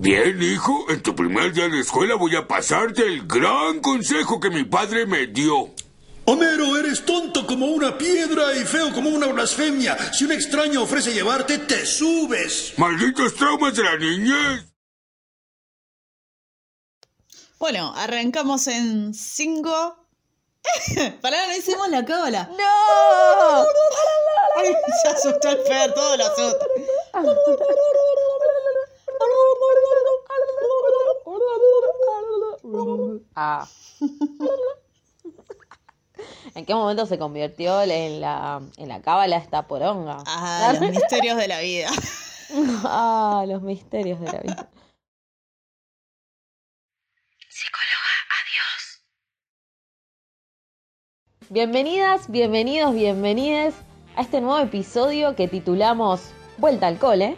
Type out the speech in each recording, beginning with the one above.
Bien, hijo, en tu primer día de escuela voy a pasarte el gran consejo que mi padre me dio. Homero, eres tonto como una piedra y feo como una blasfemia. Si un extraño ofrece llevarte, te subes. Malditos traumas de la niñez. Bueno, arrancamos en cinco. Pará, no hicimos la cábala. ¡No! Ay, se asustó el Fer, todo lo asusta. Ah. ¿En qué momento se convirtió en la, en la cábala esta poronga? Ah, los misterios de la vida. Ah, los misterios de la vida. Bienvenidas, bienvenidos, bienvenides a este nuevo episodio que titulamos Vuelta al cole.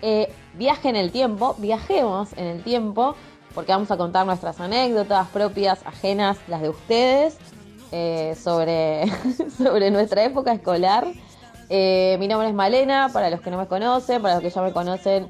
Eh, viaje en el tiempo, viajemos en el tiempo, porque vamos a contar nuestras anécdotas propias, ajenas, las de ustedes, eh, sobre, sobre nuestra época escolar. Eh, mi nombre es Malena, para los que no me conocen, para los que ya me conocen,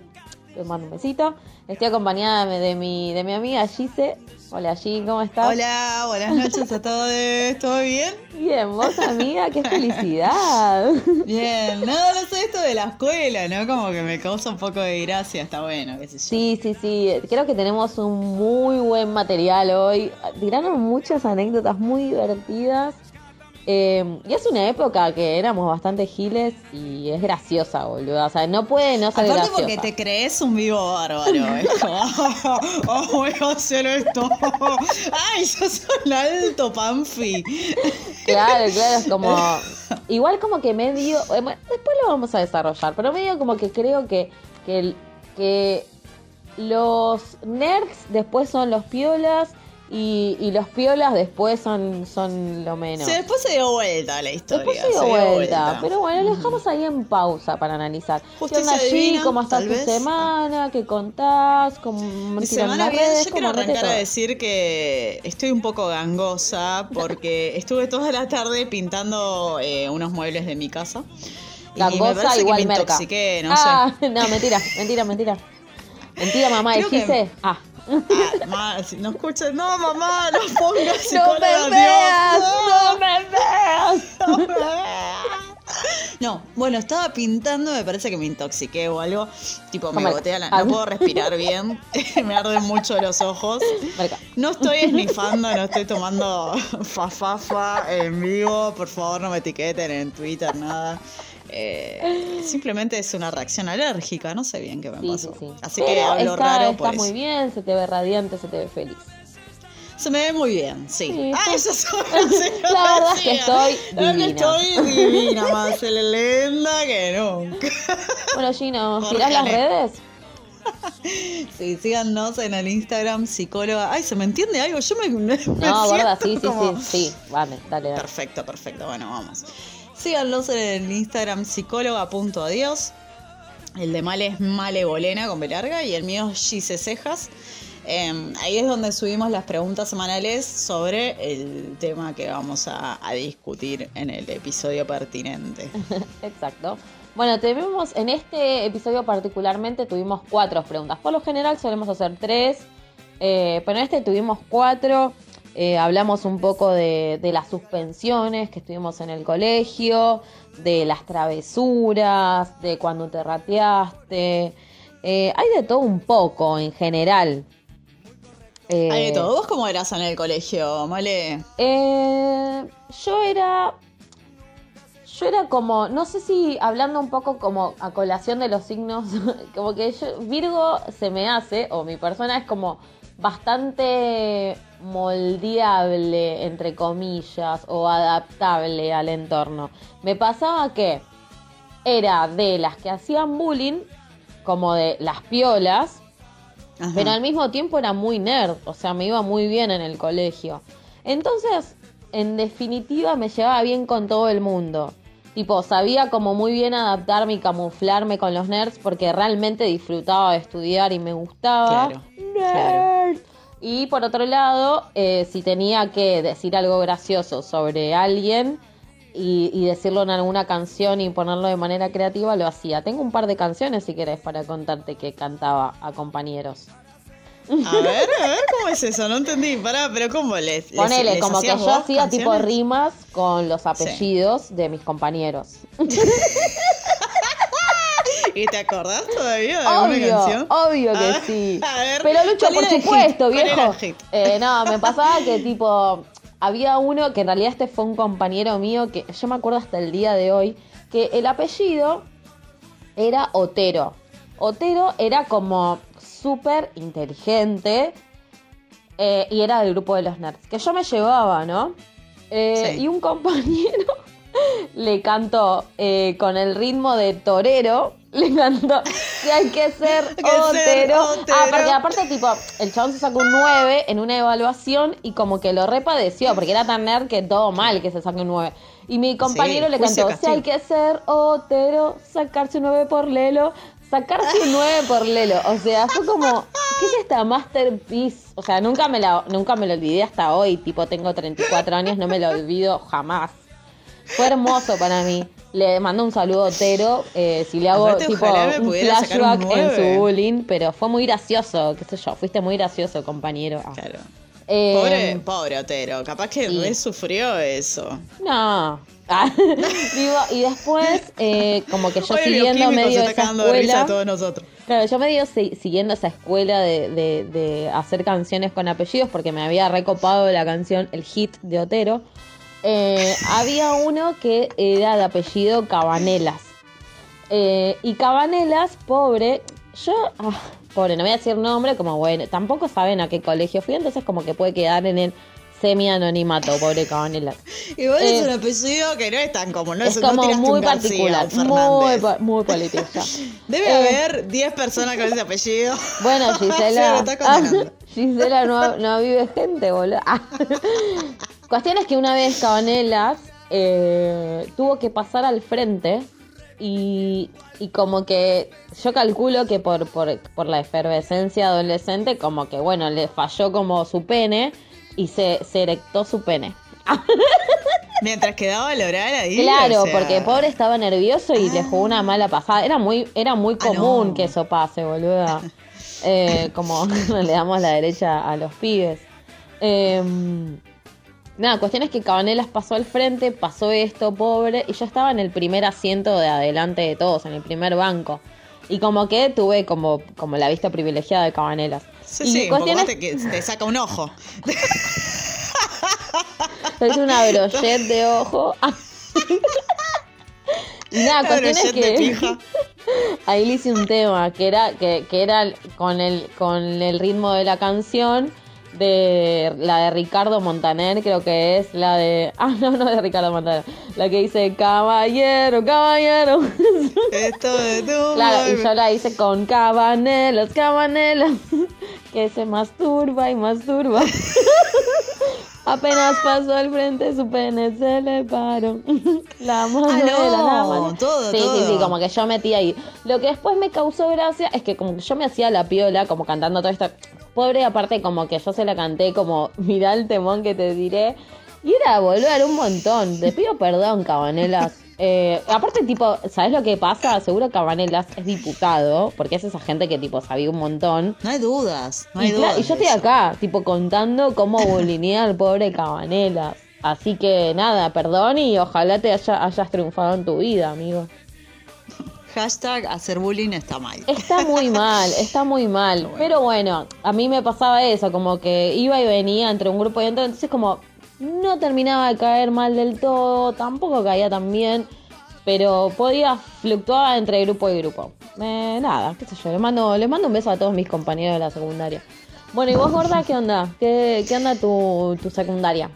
les mando un besito. Estoy acompañada de mi, de mi amiga Gise. Hola G, ¿cómo estás? Hola, buenas noches a todos. ¿Todo bien? Bien, vos amiga, qué felicidad. Bien, no, no sé esto de la escuela, ¿no? Como que me causa un poco de gracia, está bueno, qué sé yo. Sí, sí, sí, creo que tenemos un muy buen material hoy. Tiraron muchas anécdotas muy divertidas. Eh, y es una época que éramos bastante giles y es graciosa, boludo. O sea, no puede no ser Aparte graciosa. porque te crees un vivo bárbaro. Es como, oh, oh, voy a hacer esto. Ay, sos un alto panfi. Claro, claro, es como. Igual como que medio. eh, Después lo vamos a desarrollar, pero medio como que creo que, que, que los nerds después son los piolas y, y los piolas después son, son lo menos. Sí, después se dio vuelta la historia. Después se dio se vuelta, pero bueno, lo dejamos ahí en pausa para analizar. ¿Qué Justicia onda allí? divina, ¿Cómo está tu vez. semana? ¿Qué contás? ¿Cómo Mi semana las bien, redes? yo quiero ¿Cómo andate arrancar a decir que estoy un poco gangosa porque estuve toda la tarde pintando eh, unos muebles de mi casa. Y me Gangosa igual que me intoxiqué, no ah, sé. no, mentira, mentira, mentira. Mentira, mamá, dijiste. Ah. Ah, ma, si no escuches, no mamá, no pongas No psicóloga, me veas, Dios, no me veas. no me veas. No, bueno, estaba pintando, me parece que me intoxiqué o algo. Tipo, me gotea la. No puedo respirar bien. me arden mucho los ojos. No estoy esnifando, no estoy tomando fafafa en vivo. Por favor, no me etiqueten en Twitter, nada. Eh, simplemente es una reacción alérgica, no sé bien qué me Sí, pasó. sí. Así que Pero hablo está, raro estás por eso. muy bien, se te ve radiante, se te ve feliz. Se me ve muy bien, sí. Ah, eso. La verdad es que estoy divina. estoy divina, más linda que nunca. Bueno, Gino, Jorge ¿tirás las redes? Sí, síganos en el Instagram, psicóloga. Ay, ¿se me entiende algo? Yo me. me No, gorda, sí, sí, sí, sí. Vale, dale, dale. Perfecto, perfecto. Bueno, vamos. Síganos en el Instagram psicóloga.adiós. El de Mal es Malebolena con B larga y el mío es Gise Cejas. Eh, ahí es donde subimos las preguntas semanales sobre el tema que vamos a, discutir en el episodio pertinente. Exacto. Bueno, tuvimos en este episodio particularmente tuvimos cuatro preguntas. Por lo general solemos hacer tres, eh, pero en este tuvimos cuatro. Eh, hablamos un poco de, de las suspensiones que estuvimos en el colegio, de las travesuras, de cuando te rateaste. Eh, hay de todo un poco en general. Eh, Hay de todo. ¿Vos cómo eras en el colegio, Male? eh, yo era. Yo era como, no sé si hablando un poco como a colación de los signos, como que yo, Virgo se me hace, o mi persona es como bastante moldeable, entre comillas, o adaptable al entorno. Me pasaba que era de las que hacían bullying, como de las piolas, Ajá. pero al mismo tiempo era muy nerd, o sea, me iba muy bien en el colegio. Entonces, en definitiva, me llevaba bien con todo el mundo. Tipo, sabía como muy bien adaptarme y camuflarme con los nerds porque realmente disfrutaba de estudiar y me gustaba. Claro, Nerd. Y por otro lado, eh, si tenía que decir algo gracioso sobre alguien y, y decirlo en alguna canción y ponerlo de manera creativa, lo hacía. Tengo un par de canciones, si querés, para contarte que cantaba a compañeros. A ver, a ver, ¿cómo es eso? No entendí. Pará, pero ¿cómo les, les- Ponele, les como que yo hacía tipo rimas con los apellidos de mis compañeros. ¿Y te acordás todavía de alguna Obvio, canción? obvio que sí. a ver, Pero Lucho, ¿cuál por hit? supuesto, ¿Cuál era viejo. Eh, no, me pasaba que tipo, había uno que en realidad este fue un compañero mío que yo me acuerdo hasta el día de hoy, que el apellido era Otero. Otero era como súper inteligente eh, y era del grupo de los nerds, que yo me llevaba, ¿no? Eh, Sí. Y un compañero le cantó eh, con el ritmo de torero, le cantó que hay que ser Otero. Ah, porque aparte, tipo, el chabón se sacó un 9 en una evaluación y como que lo repadeció, porque era tan nerd que todo mal que se saque un 9. Y mi compañero Sí, le cantó, si hay que ser Otero, sacarse un 9 por Lelo. Sacarse un 9 por Lelo. O sea, fue como, ¿qué es esta masterpiece? O sea, nunca me, la, nunca me lo olvidé hasta hoy. Tipo, tengo 34 años, no me lo olvido jamás. Fue hermoso para mí. Le mando un saludo a Otero. eh, si le hago Aparte, tipo un flashback en su bullying, pero fue muy gracioso, qué sé yo, fuiste muy gracioso, compañero. Ah. Claro. Eh, Pobre, pobre Otero. Capaz que re sufrió eso. No. Ah, Digo, y después, eh, como que yo Hoy el siguiendo medio está esa cagando de risa escuela. a todos nosotros. Claro, yo medio si- siguiendo esa escuela de, de- de hacer canciones con apellidos, porque me había recopado la canción El Hit de Otero. eh, había uno que era de apellido Cabanelas. Eh, y Cabanelas, pobre, yo, ah, pobre, no voy a decir nombre, como bueno, tampoco saben a qué colegio fui, entonces como que puede quedar en el semi-anonimato, pobre Cabanelas. Igual Eh, es un apellido que no es tan común. No es como muy particular, muy, muy politista. Debe Eh, haber 10 personas con ese apellido. Bueno, Gisela. condenando. Gisela no, no vive gente, boludo. Ah. Cuestión es que una vez Cabanelas eh, tuvo que pasar al frente y, y como que yo calculo que por, por, por la efervescencia adolescente, como que bueno, le falló como su pene y se, se erectó su pene. Mientras quedaba el oral ahí. Claro, o sea, porque pobre estaba nervioso y le jugó una mala pasada. Era muy, era muy Ah, común no. que eso pase, boluda. Eh, como le damos la derecha a los pibes. Eh, nada, cuestión es que Cabanelas pasó al frente, pasó esto, pobre, y yo estaba en el primer asiento de adelante de todos, en el primer banco. Y como que tuve como, como la vista privilegiada de Cabanelas. Sí, y sí, cuestión es- te, que te saca un ojo. Es una brochet de ojo. nada, Una cuestión es que ahí le hice un tema que era que, que era con el con el ritmo de la canción de la de Ricardo Montaner, creo que es la de ah no, no de Ricardo Montaner, la que dice caballero, caballero. Esto de tu Claro, y yo la hice con cabanelas, cabanelas, que se masturba y masturba. Apenas pasó al frente, su pene se le paró. La mano Ah, de la námara. todo, Sí, sí, sí, todo. como que yo metí ahí. Lo que después me causó gracia es que como que yo me hacía la piola, como cantando todo esto. Pobre, aparte como que yo se la canté como, mirá el temón que te diré. Y era, boludo, era un montón. Te pido perdón, Cabanelas. Eh, aparte, tipo, ¿sabes lo que pasa? Seguro Cabanelas es diputado, porque es esa gente que, tipo, sabía un montón. No hay dudas. No hay y, dudas. y yo estoy acá, tipo, contando cómo bulineé al pobre Cabanelas. Así que nada, perdón y ojalá te haya- hayas triunfado en tu vida, amigo. Hashtag hacer bullying está mal. Está muy mal, está muy mal. Pero bueno, a mí me pasaba eso, como que iba y venía entre un grupo y otro, entonces como no terminaba de caer mal del todo, tampoco caía tan bien, pero podía fluctuar entre grupo y grupo. Eh, nada, qué sé yo, le mando, le mando un beso a todos mis compañeros de la secundaria. Bueno, ¿y vos, gorda, qué onda? ¿Qué, qué onda tu, tu secundaria?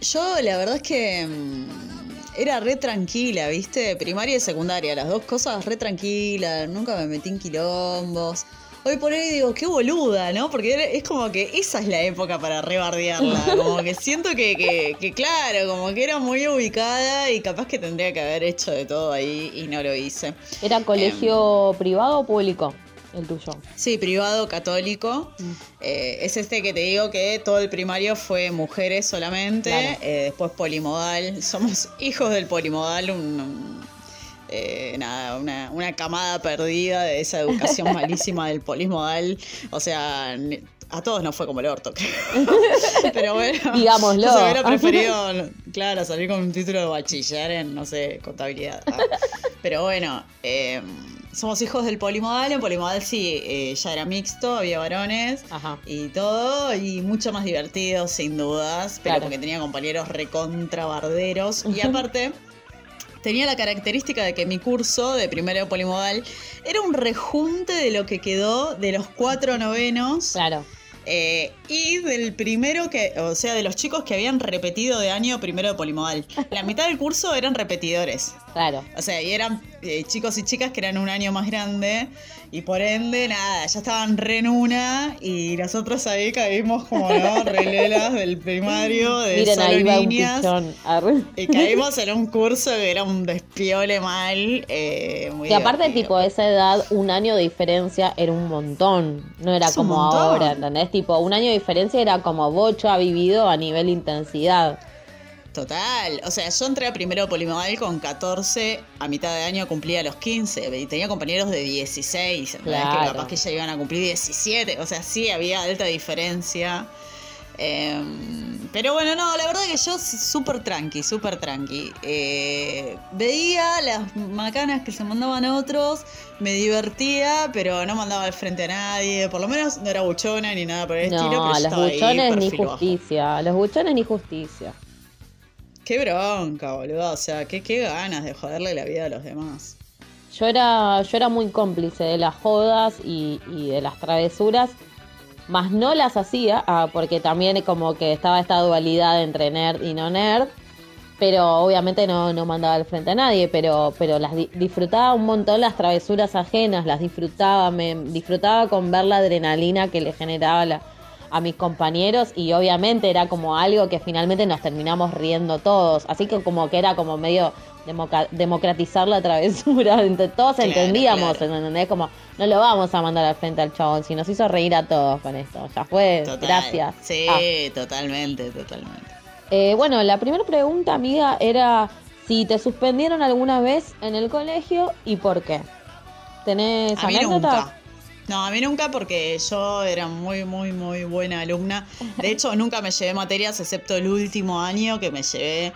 Yo la verdad es que mm, era re tranquila, ¿viste? Primaria y secundaria, las dos cosas re tranquilas, nunca me metí en quilombos. Hoy por hoy digo, qué boluda, ¿no? Porque es como que esa es la época para rebardearla. Como que siento que, que, que, claro, como que era muy ubicada y capaz que tendría que haber hecho de todo ahí y no lo hice. ¿Era colegio Em. privado o público? El tuyo. Sí, privado católico. Mm. Eh, es este que te digo que todo el primario fue mujeres solamente. Claro. eh, después polimodal. Somos hijos del polimodal. un- un- eh, nada, una, una camada perdida de esa educación malísima del polimodal. O sea, a todos nos fue como el orto, creo. Pero bueno. Digámoslo. Yo se hubiera preferido, claro, salir con un título de bachiller en, no sé, contabilidad. Pero bueno, eh, somos hijos del polimodal. En polimodal sí, eh, ya era mixto, había varones Ajá. y todo, y mucho más divertido, sin dudas, pero Claro. porque tenía compañeros recontrabarderos. Y aparte, tenía la característica de que mi curso de primero de polimodal era un rejunte de lo que quedó de los cuatro novenos. Claro. Eh, y del primero que, o sea, de los chicos que habían repetido de año primero de polimodal. La mitad del curso eran repetidores. Claro. O sea, y eran eh, chicos y chicas que eran un año más grande. Y por ende, nada, ya estaban re en una. Y nosotros ahí caímos como, ¿no? Relelas del primario, de Miren, solo ahí va un pichón. Y caímos en un curso que era un despiole mal. Eh, muy Que aparte, tipo, a esa edad, un año de diferencia era un montón. No era Es como ahora, ¿entendés? Tipo, un año de diferencia era como Bocho ha vivido a nivel intensidad. Total, o sea, yo entré a primero polimodal con 14, a mitad de año cumplía los 15, y tenía compañeros de 16, ¿entendés? Claro. que capaz que ya iban a cumplir 17, o sea, sí había alta diferencia. Eh, pero bueno, no, la verdad que yo súper tranqui, súper tranqui. Eh, veía las macanas que se mandaban otros, me divertía, pero no mandaba al frente a nadie, por lo menos no era buchona ni nada por el estilo, pero No, los buchones ni bajo. justicia. Los buchones ni justicia. Qué bronca, boludo. O sea, qué, qué ganas de joderle la vida a los demás. Yo era, yo era muy cómplice de las jodas y, y de las travesuras, más no las hacía, ah, porque también como que estaba esta dualidad entre nerd y no nerd, pero obviamente no, no mandaba al frente a nadie, pero, pero las di- disfrutaba un montón las travesuras ajenas, las disfrutaba, me disfrutaba con ver la adrenalina que le generaba la- a mis compañeros y obviamente era como algo que finalmente nos terminamos riendo todos, así que como que era como medio democratizar la travesura, todos Claro, entendíamos, claro. ¿entendés? Como no lo vamos a mandar al frente al chabón, si nos hizo reír a todos con esto, ya fue, Total. gracias. Sí, Ah. totalmente, totalmente. Eh, bueno, la primera pregunta, amiga, era si te suspendieron alguna vez en el colegio y por qué. ¿Tenés A mí anécdotas? nunca. No, a mí nunca porque yo era muy, muy, muy buena alumna. De hecho, nunca me llevé materias excepto el último año que me llevé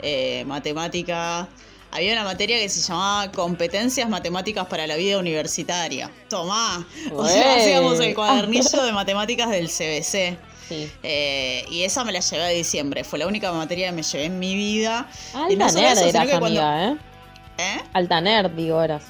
eh, matemática. Había una materia que se llamaba Competencias Matemáticas para la Vida Universitaria. Tomá. O sea, hacíamos el cuadernillo de matemáticas del CBC. Sí. Eh, y esa me la llevé a diciembre. Fue la única materia que me llevé en mi vida. y Alta no solo nerd eso, sino eras, que cuando- amiga, ¿eh? ¿Eh? Alta nerd, digo, eras.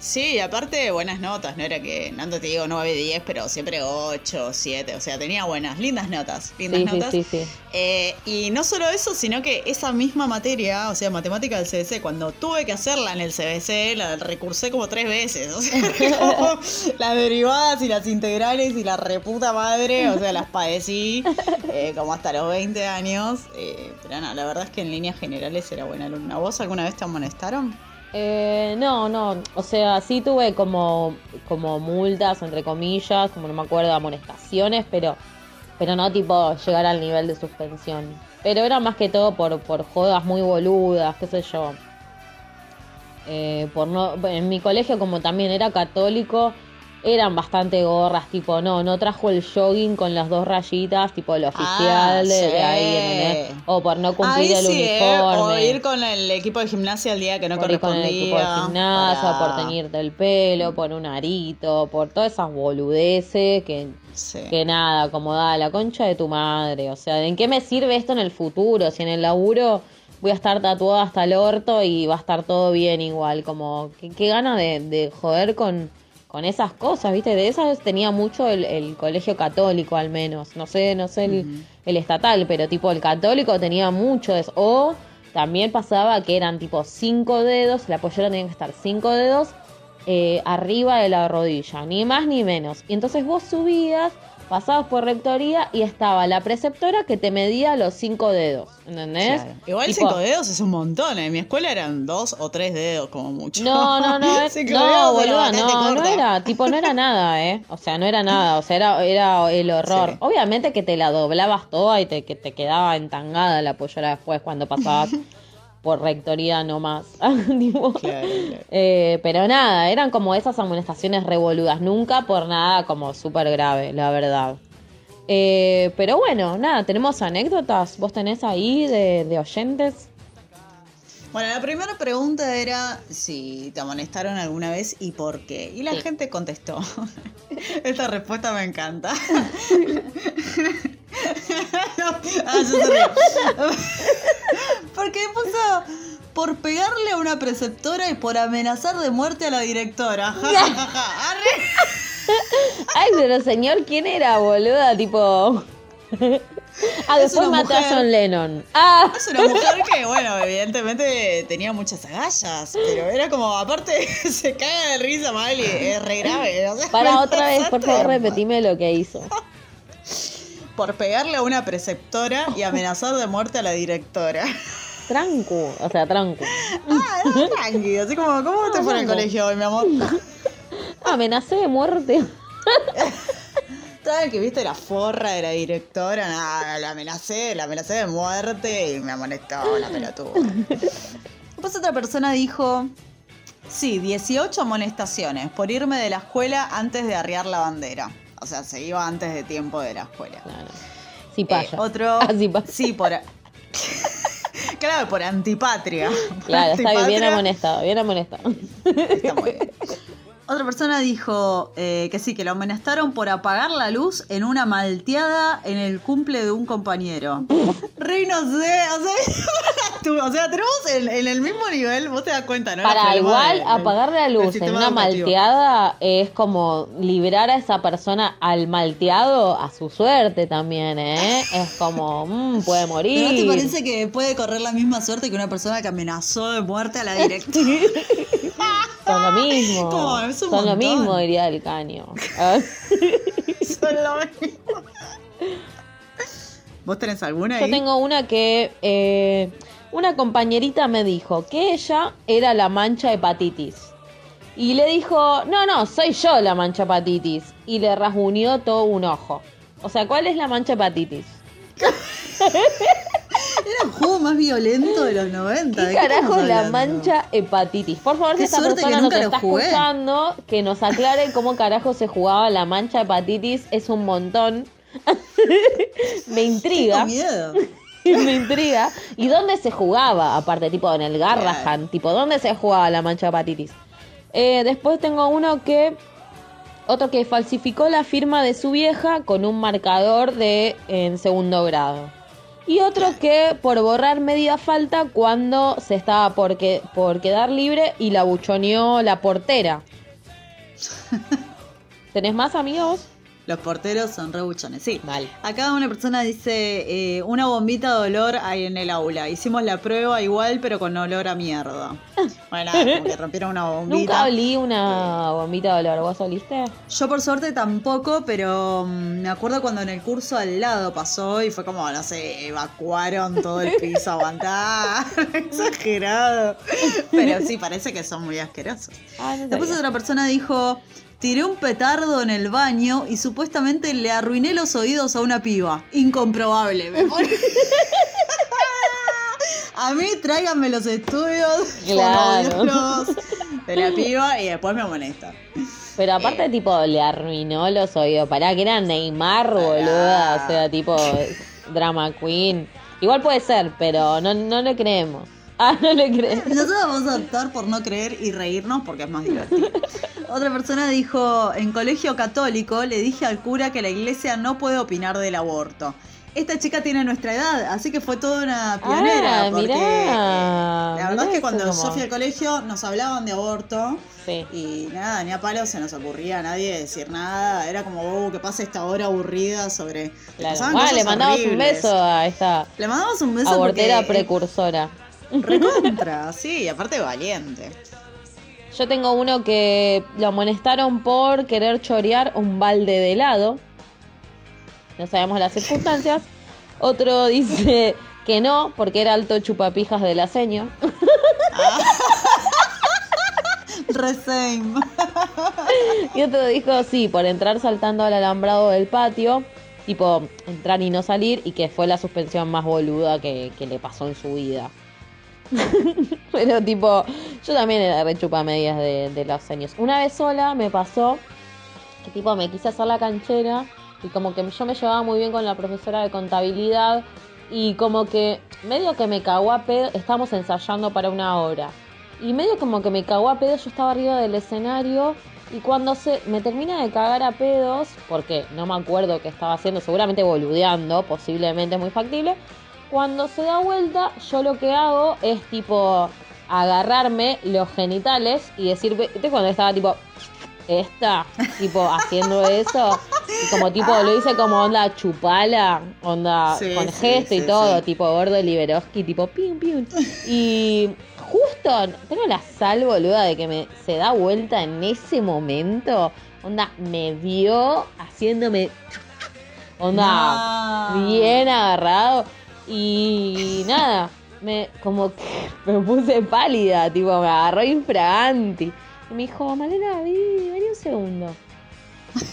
Sí, y aparte buenas notas, no era que, no te digo 9, 10, pero siempre 8, 7, o sea, tenía buenas, lindas notas, lindas sí, notas. sí, sí. Eh, y no solo eso, sino que esa misma materia, o sea, matemática del CBC, cuando tuve que hacerla en el CBC, la recursé como tres veces, o sea, como las derivadas y las integrales y la reputa madre, o sea, las padecí eh, como hasta los 20 años, eh, pero no, la verdad es que en líneas generales era buena alumna. ¿Vos alguna vez te amonestaron? Eh, no, no, o sea, sí tuve como, como multas, entre comillas, como no me acuerdo, amonestaciones, pero, pero no tipo llegar al nivel de suspensión. Pero era más que todo por, por jodas muy boludas, qué sé yo. Eh, por no, en mi colegio como también era católico, eran bastante gorras, tipo, no, no trajo el jogging con las dos rayitas, tipo el oficial de, de ahí, sí. ¿entendés? O por no cumplir Ahí el sí, ¿eh? uniforme. O ir con el equipo de gimnasia el día que no por ir con el correspondía. equipo de gimnasia, para- por teñirte el pelo, por un arito, por todas esas boludeces que, Sí. que nada, como da la concha de tu madre. O sea, ¿en qué me sirve esto en el futuro? Si en el laburo voy a estar tatuada hasta el orto y va a estar todo bien igual. Como, qué, qué gana de, de joder con, con esas cosas, ¿viste? De esas tenía mucho el, el colegio católico al menos. No sé, no sé el, el estatal, pero tipo el católico tenía mucho de eso. O también pasaba que eran tipo cinco dedos, la pollera tenía que estar cinco dedos eh, arriba de la rodilla, ni más ni menos. Y entonces vos subías, pasabas por rectoría y estaba la preceptora que te medía los cinco dedos, ¿entendés? Claro. Igual Tipo, cinco dedos es un montón. En mi escuela eran dos o tres dedos como mucho. No, no, no, es- Cinco no, no, era, tipo, no era nada, ¿eh? O sea, no era nada, o sea, era, era el horror. Sí. Obviamente que te la doblabas toda y te, que te quedaba entangada la pollera después cuando pasabas por rectoría nomás. Tipo, Claro, claro. eh, pero nada, eran como esas amonestaciones revoludas, nunca por nada como súper grave, la verdad. Eh, pero bueno, nada, tenemos anécdotas, vos tenés ahí de, de oyentes. Bueno, la primera pregunta era si te amonestaron alguna vez y por qué. Y la Sí. gente contestó. Esta respuesta me encanta. ah. Porque puso por pegarle a una preceptora y por amenazar de muerte a la directora. Ay, pero señor, ¿quién era, boluda? Tipo. Ah, Es después una maté a mujer. John Lennon. Ah, Es una mujer que, bueno, evidentemente tenía muchas agallas, pero era como, aparte, se caga de risa mal y es re grave. o sea, para otra vez, por favor, repetime lo que hizo. Por pegarle a una preceptora y amenazar de muerte a la directora. Trancu, o sea, trancu. Ah, no, tranqui, así como, ¿cómo te fue en el ¿cómo? colegio hoy, mi amor? Amenacé de muerte. ¿Sabes que viste la forra de la directora? Nada, la amenacé, la amenacé de muerte y me amonestó la pelotuda. Después otra persona dijo, sí, 18 amonestaciones por irme de la escuela antes de arriar la bandera. O sea, se iba antes de tiempo de la escuela. Claro. Sí, Eh, paya. otro... Así pasa. Sí, por... claro, por antipatria. Por Claro, está bien, antipatria. amonestado, bien amonestado. Está muy bien. Otra persona dijo eh, que sí, que lo amonestaron por apagar la luz en una malteada en el cumple de un compañero. Rey, no sé, o sea, o sea, tenemos en, en el mismo nivel, vos te das cuenta, ¿no? Para igual apagar la luz en una educativo. malteada es como liberar a esa persona al malteado a su suerte también, ¿eh? Es como, mm, puede morir. ¿Pero no te parece que puede correr la misma suerte que una persona que amenazó de muerte a la directora? Son lo mismo. Como, es un Son lo mismo, diría el caño. Son lo mismo. ¿Vos tenés alguna ahí? Yo tengo una que eh, una compañerita me dijo que ella era la mancha hepatitis. Y le dijo, no, no, soy yo la mancha hepatitis. Y le rasguñó todo un ojo. O sea, ¿cuál es la mancha hepatitis? Era el juego más violento de los 90. ¿de ¿Qué carajo la mancha hepatitis? Por favor, si esta persona nos está jugué. escuchando, que nos aclare cómo carajo se jugaba la mancha hepatitis. Es un montón. me intriga. Tengo miedo. me intriga. ¿Y dónde se jugaba? Aparte, tipo en el Garrahan, tipo, ¿dónde se jugaba la mancha hepatitis? Eh, después tengo uno que. Otro que falsificó la firma de su vieja con un marcador de en segundo grado. Y otro que por borrar media falta cuando se estaba por, que- por quedar libre y la buchoneó la portera. ¿Tenés más amigos? Los porteros son rebuchones, sí. Mal. Acá una persona dice, eh, una bombita de olor hay en el aula. Hicimos la prueba igual, pero con olor a mierda. Bueno, nada, como que rompieron una bombita. Nunca olí una bombita de olor. ¿Vos oliste? Yo por suerte tampoco, pero mm, me acuerdo cuando en el curso al lado pasó y fue como, no sé, evacuaron todo el piso, aguantar. Exagerado. Pero sí, parece que son muy asquerosos. Ah, no Después otra persona dijo, tiré un petardo en el baño y supuestamente le arruiné los oídos a una piba. Incomprobable. me pone. a mí tráiganme los estudios Claro. de la piba y después me amonestan. Pero aparte, Eh. tipo, le arruinó los oídos. Pará, que era Neymar, boluda. O sea, tipo, drama queen. Igual puede ser, pero no, no le creemos. Ah, no le creemos. Nosotros vamos a optar por no creer y reírnos porque es más divertido. Otra persona dijo, en colegio católico le dije al cura que la iglesia no puede opinar del aborto. Esta chica tiene nuestra edad, así que fue toda una pionera. Ah, porque mirá, eh, la verdad es que cuando como- yo fui al colegio nos hablaban de aborto Sí. y nada, ni a palo se nos ocurría a nadie decir nada. Era como, oh, que pase esta hora aburrida sobre... Claro. cosas le mandamos un beso a esta Le mandamos un beso abortera porque, eh, precursora. Recontra, sí, aparte valiente. Yo tengo uno que lo amonestaron por querer chorear un balde de helado. No sabemos las circunstancias. Otro dice que no, porque era alto chupapijas de la seño. Resame. Y otro dijo sí, por entrar saltando al alambrado del patio. Tipo, entrar y no salir. Y que fue la suspensión más boluda que, que le pasó en su vida. Pero tipo, yo también era re chupamedias de, los seños. Una vez sola me pasó que tipo me quise hacer la canchera y como que yo me llevaba muy bien con la profesora de contabilidad y como que medio que me cagó a pedo, estábamos ensayando para una hora. Y medio como que me cagó a pedo, yo estaba arriba del escenario y cuando se me termina de cagar a pedos, porque no me acuerdo qué estaba haciendo, seguramente boludeando, posiblemente muy factible, cuando se da vuelta, yo lo que hago es tipo agarrarme los genitales y decir, ¿viste cuando estaba tipo esta, tipo haciendo eso? Y como tipo lo hice como onda chupala, onda Sí, con sí, gesto y sí, todo, tipo gordo Liberoski, tipo pium pium. Y justo tengo la sal boluda de que me se da vuelta en ese momento, onda me vio haciéndome onda No. bien agarrado y nada, me como que me puse pálida, tipo me agarró infraganti. Y me dijo, Malena, vení, vení un segundo.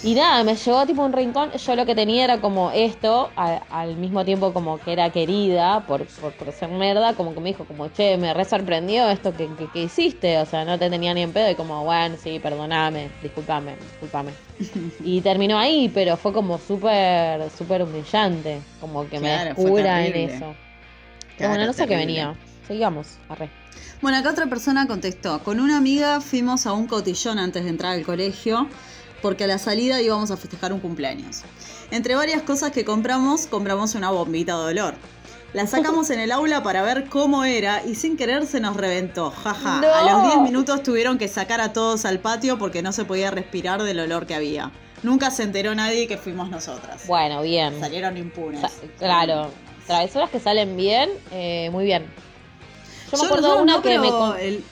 Y nada, me llevó tipo un rincón. Yo lo que tenía era como esto, a- al mismo tiempo como que era querida por, por, por ser merda, como que me dijo como, che, me re sorprendió esto que, que, que hiciste. O sea, no te tenía ni en pedo y como, bueno, sí, perdoname, discúlpame, discúlpame. Y terminó ahí, pero fue como súper, súper humillante. Como que Claro, me descubra en eso. Claro, bueno, no sé qué venía. Sigamos, arre. Bueno, acá otra persona contestó. Con una amiga fuimos a un cotillón antes de entrar al colegio porque a la salida íbamos a festejar un cumpleaños. Entre varias cosas que compramos, compramos una bombita de olor. La sacamos en el aula para ver cómo era y sin querer se nos reventó. Jaja. No. A los 10 minutos tuvieron que sacar a todos al patio porque no se podía respirar del olor que había. Nunca se enteró nadie que fuimos nosotras. Bueno, bien. Salieron impunes. Sa- claro, travesuras que salen bien, eh, muy bien. Yo me Yo acuerdo nosotros una no, que me... El,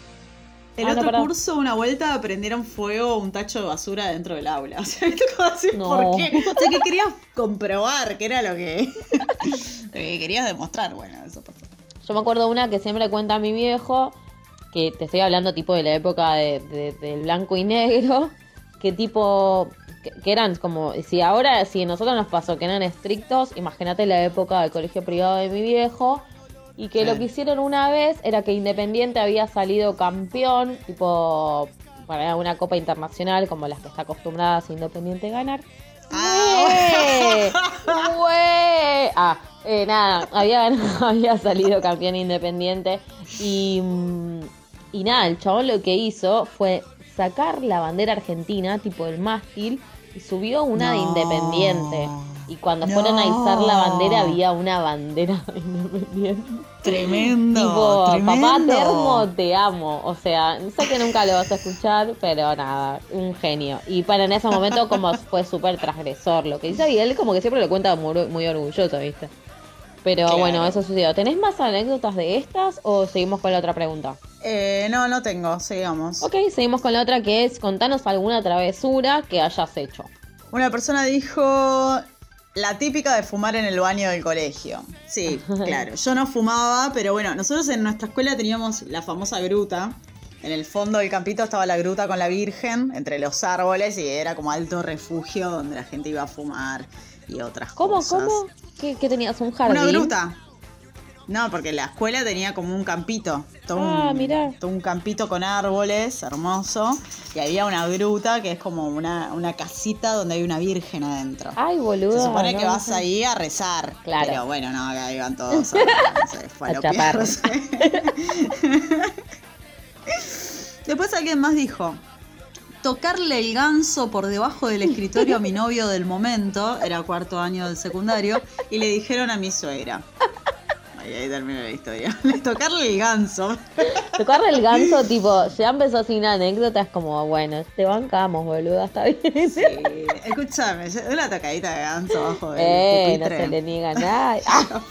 el Ah, no, otro curso, una vuelta, prendieron fuego un tacho de basura dentro del aula. O sea. ¿Por qué? O sea, que querías comprobar que era lo que, lo que querías demostrar. Bueno, eso pasó. Yo me acuerdo una que siempre cuenta mi viejo, que te estoy hablando tipo de la época de, de- del blanco y negro, que tipo, que, que eran como, si ahora, si a nosotros nos pasó que eran estrictos, imagínate la época del colegio privado de mi viejo, y que lo que hicieron una vez era que Independiente había salido campeón, tipo, para una copa internacional como las que está acostumbrada a Independiente ganar. ¡Güey! ¡Güey! Ah, eh, nada, había, había salido campeón independiente y, y nada, el chabón lo que hizo fue sacar la bandera argentina, tipo el mástil, y subió una de independiente. Y cuando fueron a izar la bandera había una bandera de independiente. Tremendo. tipo, papá termo, te amo. O sea, sé que nunca lo vas a escuchar, pero nada, un genio. Y para en ese momento como fue súper transgresor lo que hizo. Y él como que siempre lo cuenta muy, muy orgulloso, ¿viste? Pero Claro. bueno, eso sucedió. ¿Tenés más anécdotas de estas o seguimos con la otra pregunta? Eh, no, no tengo. Sigamos. Ok, seguimos con la otra que es contanos alguna travesura que hayas hecho. Una persona dijo la típica de fumar en el baño del colegio. Sí, claro. Yo no fumaba, pero bueno, nosotros en nuestra escuela teníamos la famosa gruta. En el fondo del campito estaba la gruta con la Virgen entre los árboles y era como alto refugio donde la gente iba a fumar y otras ¿Cómo, cosas. cómo? ¿Qué, qué tenías? ¿Un jardín? Una gruta. No, porque la escuela tenía como un campito. Todo Ah, un, mirá. todo un campito con árboles, hermoso. Y había una gruta que es como una, una casita donde hay una virgen adentro. Ay, boludo. Se supone no, que no vas sé. ahí a rezar. Claro. Pero bueno, no, acá iban todos a, no sé, falopearse. Después alguien más dijo. Tocarle el ganso por debajo del escritorio a mi novio del momento, era cuarto año del secundario, y le dijeron a mi suegra. Ahí, ahí termina la historia. Tocarle el ganso. Tocarle el ganso, tipo, ya empezó sin anécdotas, como, bueno, te bancamos, boludo, está bien. Sí, escúchame, una tocadita de ganso abajo del Eh, no se le niega nada. Ah,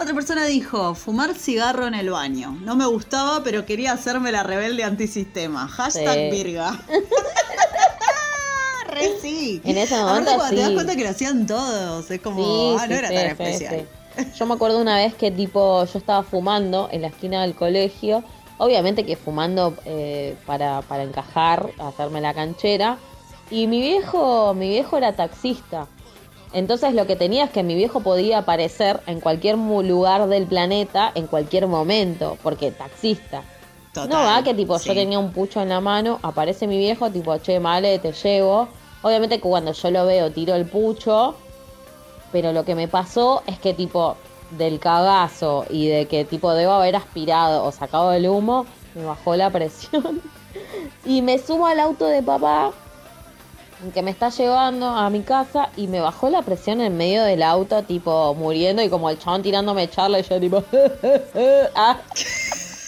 Otra persona dijo, fumar cigarro en el baño. No me gustaba, pero quería hacerme la rebelde antisistema. Hashtag Sí. Virga. Re sí. En ese Aparte, momento cuando te das cuenta que lo hacían todos. Es como, Sí, ah, no era tan especial. Yo me acuerdo una vez que tipo yo estaba fumando en la esquina del colegio, obviamente que fumando eh, para, para encajar, hacerme la canchera, y mi viejo, mi viejo era taxista. Entonces lo que tenía es que mi viejo podía aparecer en cualquier lugar del planeta en cualquier momento, porque taxista. Total, no va que tipo sí. yo tenía un pucho en la mano, aparece mi viejo, tipo, che, male, te llevo. Obviamente que cuando yo lo veo tiro el pucho, pero lo que me pasó es que tipo del cagazo y de que tipo debo haber aspirado o sacado el humo, me bajó la presión. y me subo al auto de papá que me está llevando a mi casa y me bajó la presión en medio del auto, tipo muriendo y como el chabón tirándome charla y yo tipo... ah.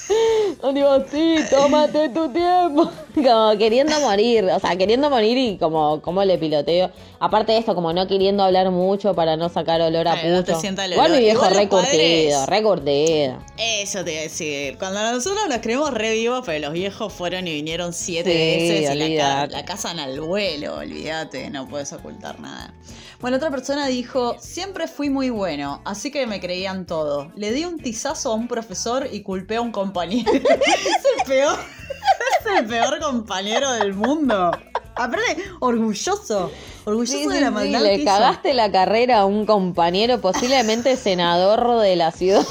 Digo, sí, tómate tu tiempo. Como queriendo morir, o sea, queriendo morir y como, como le piloteo. Aparte de esto, como no queriendo hablar mucho para no sacar olor a Claro, no te pucho. sienta el Igual mi viejo Igual los re curtido, padres- re curtido. Eso te iba a decir. Cuando nosotros nos creemos re vivos, pero los viejos fueron y vinieron siete Sí, veces y la, la cazan al vuelo, olvídate, no puedes ocultar nada. Bueno, otra persona dijo, siempre fui muy bueno, así que me creían todo. Le di un tizazo a un profesor y culpé a un compañero. es el peor, es el peor compañero del mundo. Aparte, orgulloso, orgulloso Sí, de sí, la sí, maldad que le hizo. cagaste la carrera a un compañero, posiblemente senador de la ciudad.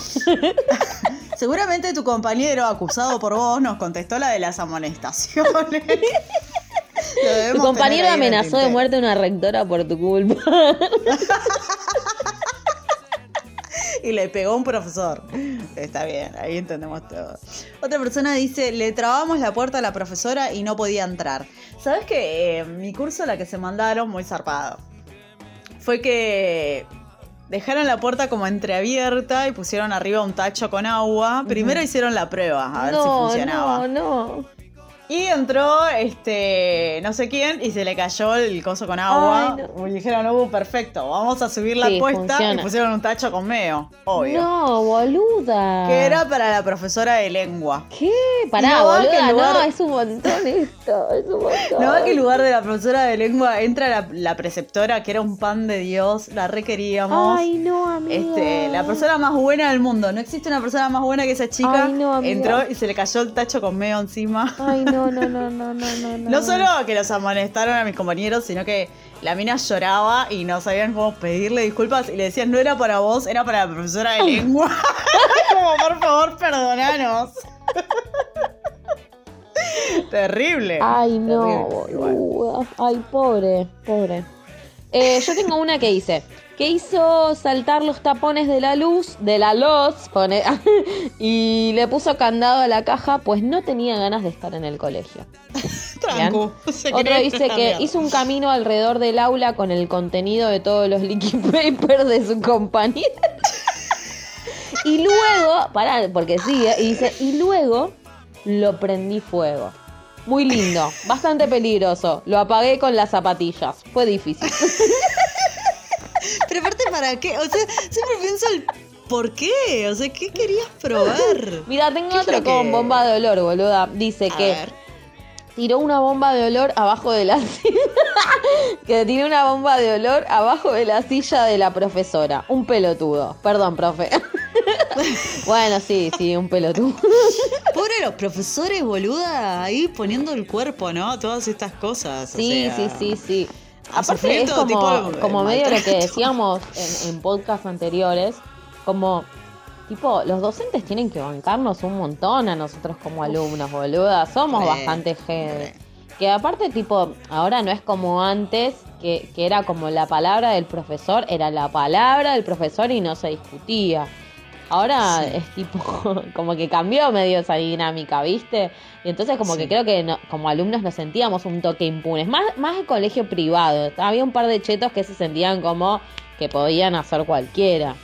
Seguramente tu compañero acusado por vos nos contestó la de las amonestaciones. Tu compañero amenazó de muerte a una rectora por tu culpa. Y le pegó a un profesor. Está bien, ahí entendemos todo. Otra persona dice, le trabamos la puerta a la profesora y no podía entrar. ¿Sabes que mi curso, la que se mandaron, muy zarpado, fue que dejaron la puerta como entreabierta y pusieron arriba un tacho con agua. Primero hicieron la prueba, a ver si funcionaba. no, no. Y entró, este, no sé quién, y se le cayó el coso con agua. Ay, no. Y dijeron, uh, perfecto, vamos a subir la Sí, puesta. funciona. Y pusieron un tacho con meo, obvio. No, boluda. Que era para la profesora de lengua. ¿Qué? Pará, No boluda, lugar- no, es un montón esto, es un montón. No va que en lugar de la profesora de lengua entra la, la preceptora, que era un pan de Dios, la requeríamos. Ay, no, amiga. Este, la persona más buena del mundo. No existe una persona más buena que esa chica. Ay, no, amiga. entró y se le cayó el tacho con meo encima. Ay, no, no, no, no, no, no. No solo que los amonestaron a mis compañeros, sino que la mina lloraba y no sabían cómo pedirle disculpas y le decían no era para vos, era para la profesora de lengua. Como por favor, perdonanos. Terrible. Ay, no, Terrible. Ay, pobre, pobre. Eh, yo tengo una que dice, que hizo saltar los tapones de la luz, de la luz, pone, y le puso candado a la caja, pues no tenía ganas de estar en el colegio. Trancu. Se Otro dice que hizo un camino alrededor del aula con el contenido de todos los liquid papers de su compañía. y luego, pará, porque sigue, y dice, y luego lo prendí fuego. Muy lindo, bastante peligroso. Lo apagué con las zapatillas. Fue difícil. Pero aparte, ¿para qué? O sea, siempre pienso el ¿por qué? O sea, ¿qué querías probar? Mira, tengo ¿Qué es otro con que- bomba de olor, boluda. Dice A que ver. tiró una bomba de olor abajo de la silla. que tiró una bomba de olor abajo de la silla de la profesora. Un pelotudo. Perdón, profe. bueno, sí, sí, un pelotudo. Pobre los profesores, boluda, ahí poniendo el cuerpo, ¿no? Todas estas cosas. o Sí, sea, sí, sí, sí. A Aparte es como, tipo como medio lo que decíamos en, en podcasts anteriores, como tipo, los docentes tienen que bancarnos un montón a nosotros como alumnos, boluda. Somos Re, bastante re. Que aparte, tipo, ahora no es como antes, que, que era como la palabra del profesor, era la palabra del profesor y no se discutía. Ahora Sí. es tipo, como que cambió medio esa dinámica, ¿viste? Y entonces como Sí. que creo que no- como alumnos nos sentíamos un toque impunes. Más, más de colegio privado. Había un par de chetos que se sentían como que podían hacer cualquiera.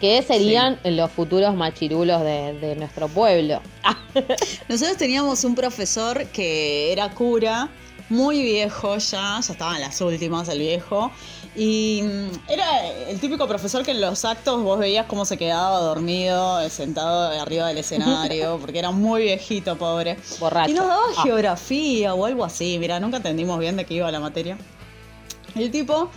Que serían los futuros machirulos de, de nuestro pueblo. Nosotros teníamos un profesor que era cura muy viejo ya, ya estaba en las últimas el viejo. Y mm, era el típico profesor que en los actos vos veías cómo se quedaba dormido, sentado arriba del escenario, porque era muy viejito, pobre. Borracho. Y nos daba Ah. geografía o algo así, mira, nunca entendimos bien de qué iba la materia. El tipo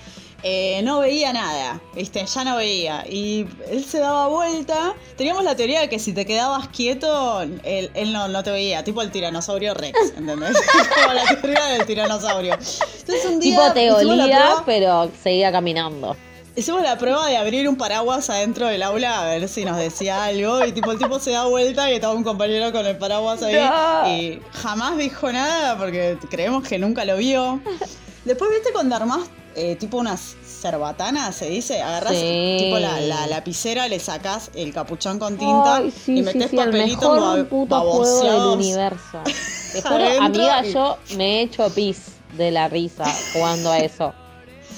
eh, no veía nada, ¿viste? Ya no veía. Y él se daba vuelta. Teníamos la teoría de que si te quedabas quieto, él, él no, no te veía. Tipo el tiranosaurio Rex, ¿entendés? Como la teoría del tiranosaurio. Entonces un día. Tipo te olía, prueba- pero seguía caminando. Hicimos la prueba de abrir un paraguas adentro del aula a ver si nos decía algo. Y tipo el tipo se da vuelta y estaba un compañero con el paraguas ahí. No. Y jamás dijo nada porque creemos que nunca lo vio. Después, ¿viste cuando armás eh, tipo unas cerbatanas, se dice? Agarrás Sí. tipo la, la lapicera, le sacás el capuchón con tinta Ay, sí, y metés sí, el papelitos mejor ba- puto juego del universo. Te juro, amiga, y- yo me he hecho pis de la risa jugando a eso.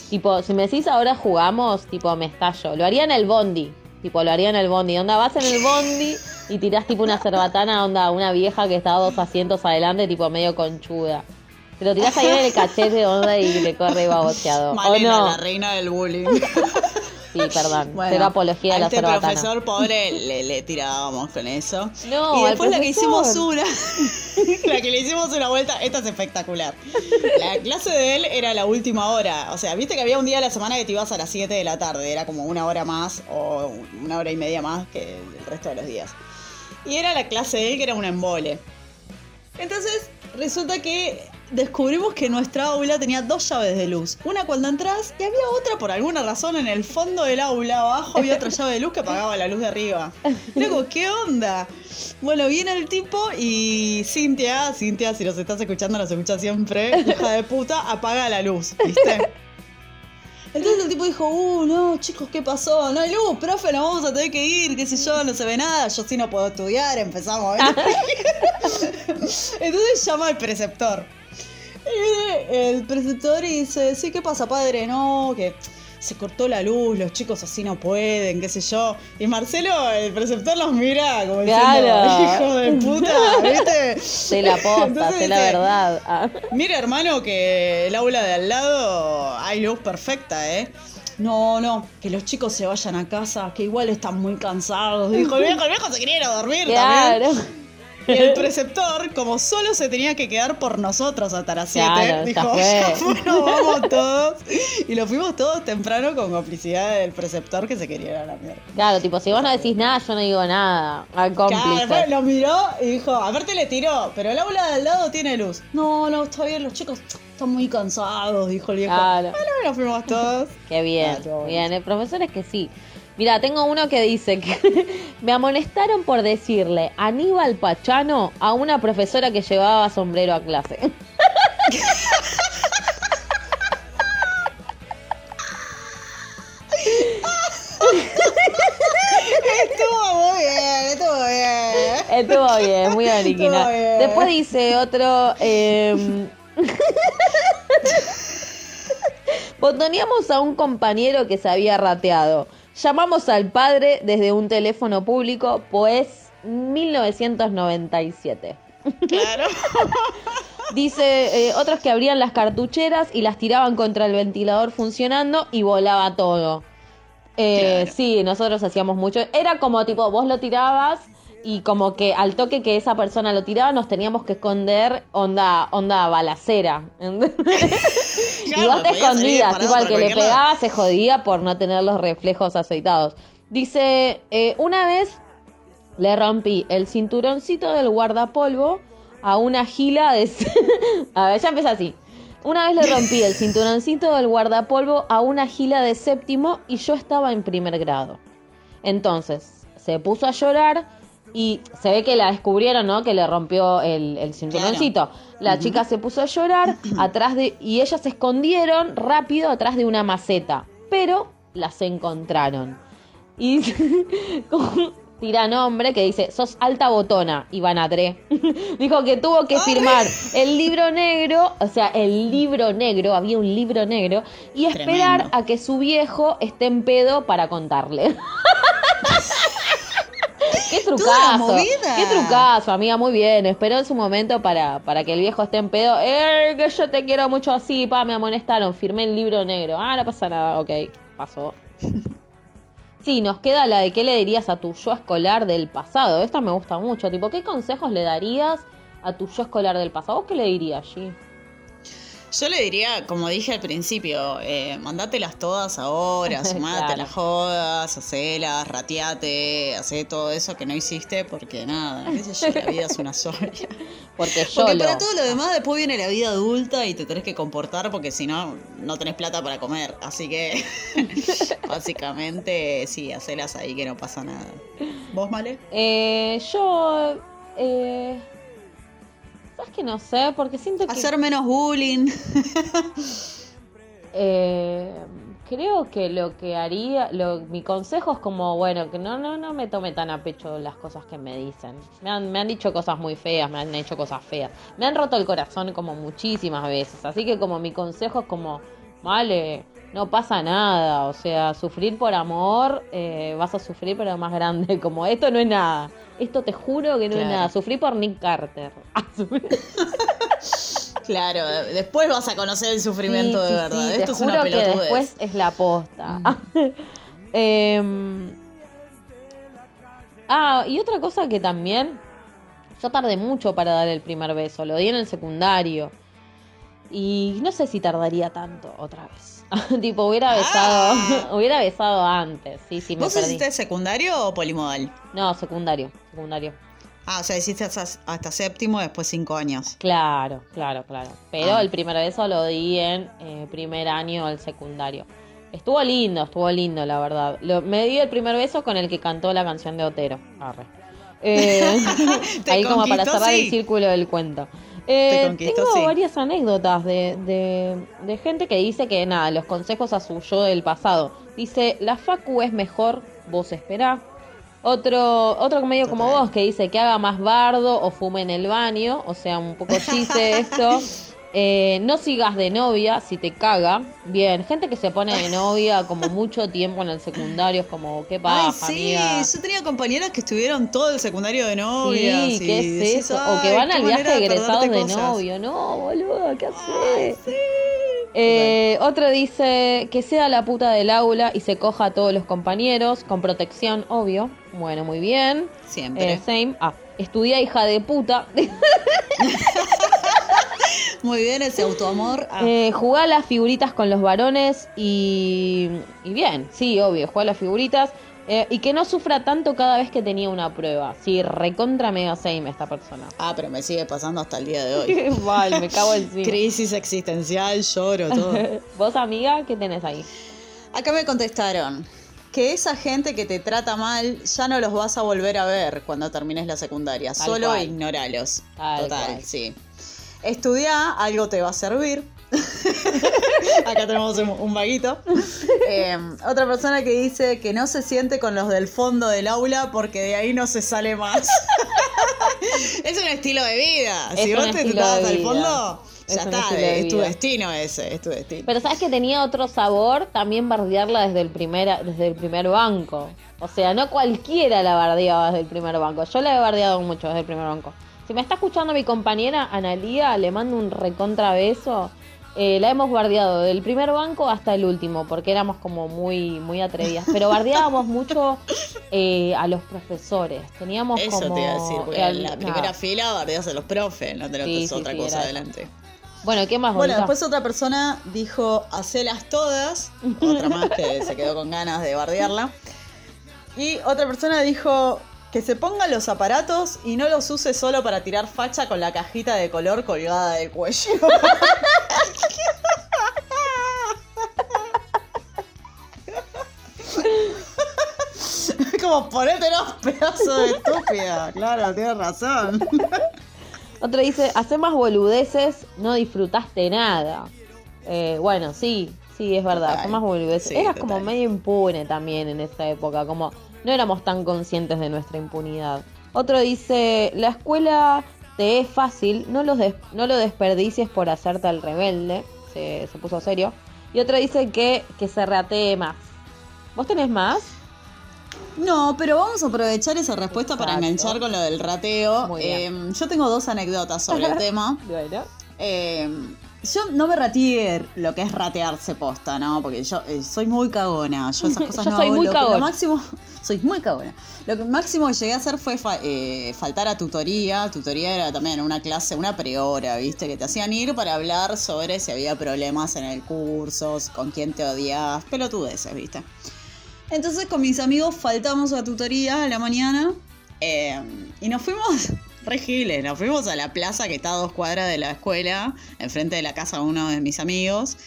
Tipo, si me decís ahora jugamos, tipo, me estallo. Lo haría en el bondi. Tipo, lo haría en el bondi. Onda, vas en el bondi y tirás tipo una cerbatana, onda, una vieja que está dos asientos adelante, tipo medio conchuda. Te lo tirás ahí en el cachete, onda, y le corre baboseado. ¿O Malena, no? la reina del bullying. Sí, perdón. Bueno, Cero apología a de la este cerbatana. profesor pobre le, le tirábamos con eso. No, y después la que hicimos una, la que le hicimos una vuelta, esta es espectacular. La clase de él era la última hora. O sea, viste que había un día a la semana que te ibas a las 7 de la tarde, era como una hora más o una hora y media más que el resto de los días. Y era la clase de él que era un embole. Entonces, resulta que descubrimos que nuestra aula tenía dos llaves de luz. Una cuando entras y había otra por alguna razón en el fondo del aula abajo había otra llave de luz que apagaba la luz de arriba. Luego, ¿qué onda? Bueno, viene el tipo y Cintia, Cintia, si nos estás escuchando, nos escucha siempre, hija de puta, apaga la luz, ¿viste? Entonces el tipo dijo, uh, no, chicos, ¿qué pasó? No hay luz, profe, nos vamos a tener que ir, qué sé yo, no se ve nada, yo sí no puedo estudiar, empezamos ver. Entonces llama al preceptor. Y viene el preceptor y dice, sí, ¿qué pasa, padre? No, que se cortó la luz, los chicos así no pueden, qué sé yo. Y Marcelo, el preceptor, nos mira como diciendo, hijo de puta, ¿viste? Sé la posta, sé la verdad. Ah. Mira, hermano, que el aula de al lado hay luz perfecta, ¿eh? No, no, que los chicos se vayan a casa, que igual están muy cansados. Dijo el viejo, el viejo se quería ir a dormir Claro. también. Y el preceptor, como solo se tenía que quedar por nosotros hasta las 7, Claro, ya dijo, ya fue, nos vamos todos. Y lo fuimos todos temprano con complicidad del preceptor que se quería ir a la mierda. Claro, tipo, si vos no decís nada, yo no digo nada. Al Claro, cómplice. después lo miró y dijo, aparte le tiró, pero el aula de al lado tiene luz. No, no, está bien, los chicos están muy cansados, dijo el viejo. Claro. Bueno, y nos fuimos todos. Qué bien, Ah, bueno. bien. El profesor es que sí. Mira, tengo uno que dice que me amonestaron por decirle Aníbal Pachano a una profesora que llevaba sombrero a clase. Estuvo muy bien, estuvo bien. Estuvo bien, muy original. Bien. Después dice otro. Eh, botoneamos a un compañero que se había rateado. Llamamos al padre desde un teléfono público, pues 1997. Claro. Dice eh, otros que abrían las cartucheras y las tiraban contra el ventilador funcionando y volaba todo. Eh, Claro. Sí, nosotros hacíamos mucho. Era como tipo, vos lo tirabas y como que al toque que esa persona lo tiraba nos teníamos que esconder onda, onda balacera. ¿entendés? y Claro, vos te escondías, tipo al que le lado. pegaba se jodía por no tener los reflejos aceitados. Dice, eh, una vez le rompí el cinturoncito del guardapolvo a una gila de... a ver, ya empieza así. Una vez le rompí el cinturoncito del guardapolvo a una gila de séptimo y yo estaba en primer grado. Entonces, se puso a llorar y se ve que la descubrieron, ¿no? Que le rompió el, el cinturoncito. La chica se puso a llorar atrás de... Y ellas se escondieron rápido atrás de una maceta. Pero las encontraron. Y como tira nombre que dice, sos alta botona, Ivana Dre. Dijo que tuvo que firmar el libro negro, o sea, el libro negro, había un libro negro, y esperar Tremendo. a que su viejo esté en pedo para contarle. Qué trucazo. Qué trucazo, amiga, muy bien. Esperó en su momento para, para que el viejo esté en pedo. Eh, que yo te quiero mucho así, pa, me amonestaron. Firmé el libro negro. Ah, no pasa nada, ok, pasó. Sí, nos queda la de qué le dirías a tu yo escolar del pasado. Esta me gusta mucho. Tipo, ¿qué consejos le darías a tu yo escolar del pasado? ¿Vos qué le dirías, G? Yo le diría, como dije al principio, eh, mandátelas todas ahora, sumate Claro. las jodas, hacelas, rateate, hacé todo eso que no hiciste porque nada, qué sé yo, la vida es una sola. Porque yo Porque para todo lo demás después viene la vida adulta y te tenés que comportar porque si no, no tenés plata para comer. Así que básicamente sí, hacelas ahí que no pasa nada. ¿Vos, Male? Eh, yo... Eh... ¿Sabes que no sé? Porque siento que... Hacer menos bullying. Eh, creo que lo que haría, lo, mi consejo es como, bueno, que no, no, no me tome tan a pecho las cosas que me dicen. Me han, me han dicho cosas muy feas, me han hecho cosas feas. Me han roto el corazón como muchísimas veces. Así que como mi consejo es como, vale, no pasa nada. O sea, sufrir por amor, eh, vas a sufrir pero más grande. Como esto no es nada. Esto te juro que no es nada. Sufrí por Nick Carter. Claro, después vas a conocer el sufrimiento Sí, de sí, verdad. sí, Esto te es juro una que pelotudez. después es la posta. Em, ah, y otra cosa que también, yo tardé mucho para dar el primer beso, lo di en el secundario. Y no sé si tardaría tanto otra vez. tipo, hubiera besado, hubiera besado antes. Sí, sí, me ¿Vos perdí. hiciste secundario o polimodal? No, secundario, secundario. Ah, o sea, hiciste hasta, hasta séptimo, después cinco años. Claro, claro, claro. Pero Ah. el primer beso lo di en eh, primer año del secundario. Estuvo lindo, estuvo lindo, la verdad. Lo- me di el primer beso con el que cantó la canción de Otero. Arre. Eh, ahí como para cerrar el círculo del cuento. Eh, tengo sí. varias anécdotas de, de, de gente que dice que nada, los consejos a su yo del pasado. Dice, la facu es mejor, vos esperá. Otro, otro medio como vos que dice que haga más bardo o fume en el baño, o sea, un poco chiste esto. Eh, no sigas de novia si te caga. Bien, gente que se pone de novia como mucho tiempo en el secundario, es como, ¿qué pasa, Ay, sí, amiga? yo tenía compañeras que estuvieron todo el secundario de novias. Sí, ¿qué es decís, eso? O que "Ay, van al viaje de egresados de cosas". novio. No, boludo, ¿qué haces? Eh, otro dice que sea la puta del aula y se coja a todos los compañeros, con protección, obvio. Bueno, muy bien. Siempre. Eh, same. Ah, estudia hija de puta. Muy bien ese autoamor. Ah, Eh, jugá a las figuritas con los varones y, y bien, sí, obvio, jugar a las figuritas. Eh, y que no sufra tanto cada vez que tenía una prueba. Sí, recontra mega same esta persona. Ah, pero me sigue pasando hasta el día de hoy. Vale, me cago encima. Crisis existencial, lloro, todo. Vos, amiga, ¿qué tenés ahí? Acá me contestaron que esa gente que te trata mal ya no los vas a volver a ver cuando termines la secundaria. Tal Solo cual. ignoralos. Tal Total, cual. sí. Estudia, algo te va a servir. Acá tenemos un, vaguito. Eh, otra persona que dice que no se siente con los del fondo del aula porque de ahí no se sale más. es un estilo de vida. Es si vos te vas al fondo, ya está. Es tu destino ese, es tu destino. Pero sabes que tenía otro sabor también bardearla desde el primer, desde el primer banco. O sea, no cualquiera la bardeaba desde el primer banco. Yo la he bardeado mucho desde el primer banco. Si me está escuchando mi compañera Analía, le mando un recontra beso. Eh, la hemos bardeado del primer banco hasta el último, porque éramos como muy, muy atrevidas. Pero bardeábamos mucho eh, a los profesores. Teníamos Eso como. te iba a decir, porque eh, en la nada. primera fila bardeas a los profes, no tenés Sí, sí, otra sí, cosa adelante. Bueno, ¿qué más Bueno, bonita? después otra persona dijo, hacelas todas. Otra más que se quedó con ganas de bardearla. Y otra persona dijo que se ponga los aparatos y no los use solo para tirar facha con la cajita de color colgada del cuello. Como ponete los pedazos de estúpida. Claro, tienes razón. Otro dice, hace más boludeces, no disfrutaste nada. Eh, bueno, sí, sí, es verdad, hace más boludeces. Sí, Eras total. como medio impune también en esa época, como no éramos tan conscientes de nuestra impunidad. Otro dice, la escuela te es fácil, no, los des- no lo desperdicies por hacerte al rebelde. Se, se puso serio. Y otro dice que, que se reatee más. ¿Vos tenés más? No, pero vamos a aprovechar esa respuesta para enganchar con lo del rateo. Eh, yo tengo dos anécdotas sobre el tema. Bueno. Eh, yo no me rateé lo que es ratearse posta, ¿no? Porque yo eh, soy muy cagona. Yo esas cosas Yo no soy hago. muy lo, que- lo cagona. máximo, soy muy cagona. Lo que máximo que llegué a hacer fue fa- eh, faltar a tutoría. Tutoría era también una clase, una prehora, ¿viste? Que te hacían ir para hablar sobre si había problemas en el curso, con quién te odias, pelotudeces, ¿viste? Entonces con mis amigos faltamos a tutoría a la mañana eh, y nos fuimos, re giles, nos fuimos a la plaza que está a dos cuadras de la escuela, enfrente de la casa de uno de mis amigos.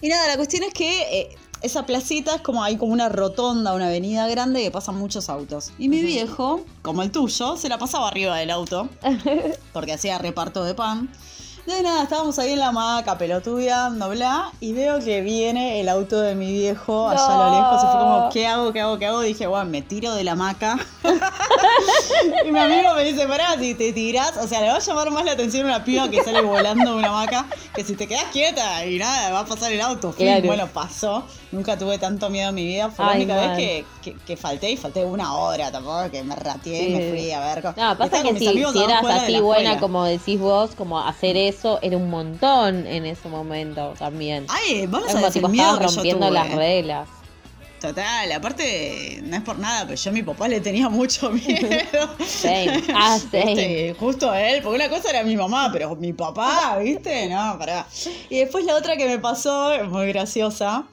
Y nada, la cuestión es que eh, esa placita es como hay como una rotonda, una avenida grande que pasan muchos autos. Y mi viejo, como el tuyo, se la pasaba arriba del auto porque hacía reparto de pan. De nada, estábamos ahí en la hamaca, pelotudeando, bla, y veo que viene el auto de mi viejo allá a lo lejos. Y fue como, ¿qué hago, qué hago, qué hago? dije, bueno, me tiro de la hamaca. y mi amigo me dice, pará, si te tirás, o sea, le va a llamar más la atención una piba que sale volando de una hamaca que si te quedas quieta y nada, va a pasar el auto. Claro. Bueno, pasó. Nunca tuve tanto miedo en mi vida. Fue la única vez que, que, que falté y falté una hora tampoco, que me rateé y Sí. me fui a ver. No, pasa que si, si eras así buena como decís vos, como hacer eso era un montón en ese momento también. Ay, vamos Es a como decir tipo miedo que yo rompiendo tuve. las reglas. Total, aparte, no es por nada, pero yo a mi papá le tenía mucho miedo. Same. Ah, same. Viste, Justo a él, porque una cosa era mi mamá, pero mi papá, ¿viste? No, pará. Y después la otra que me pasó, muy graciosa.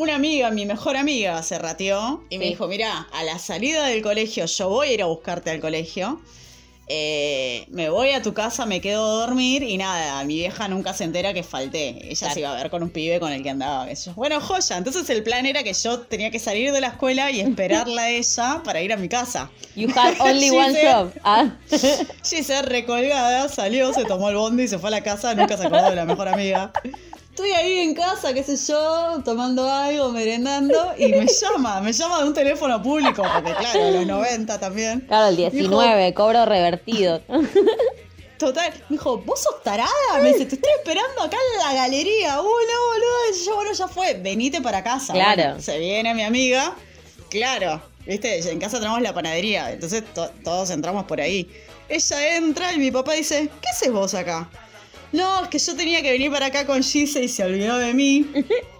Una amiga, mi mejor amiga, se rateó y me dijo, mira, a la salida del colegio, yo voy a ir a buscarte al colegio. eh, me voy a tu casa, me quedo a dormir y nada, mi vieja nunca se entera que falté. Ella Claro. se iba a ver con un pibe con el que andaba. yo. Bueno, joya. Entonces el plan era que yo tenía que salir de la escuela y esperarla a ella para ir a mi casa. You had only one job. Ah. Giselle recolgada, salió, se tomó el bondi y se fue a la casa, nunca se acordó de la mejor amiga. Estoy ahí en casa, qué sé yo, tomando algo, merendando, y me llama, me llama de un teléfono público, porque claro, a los 90 también. Claro, el 19, cobro revertido. Total, me dijo, ¿vos sos tarada? Me dice, te estoy esperando acá en la galería. Uh, no, boludo. Y yo, bueno, ya fue, venite para casa. Claro. Bueno, se viene mi amiga. Claro, viste, en casa tenemos la panadería, entonces to- todos entramos por ahí. Ella entra y mi papá dice, ¿qué haces vos acá? No, es que yo tenía que venir para acá con Gise y se olvidó de mí.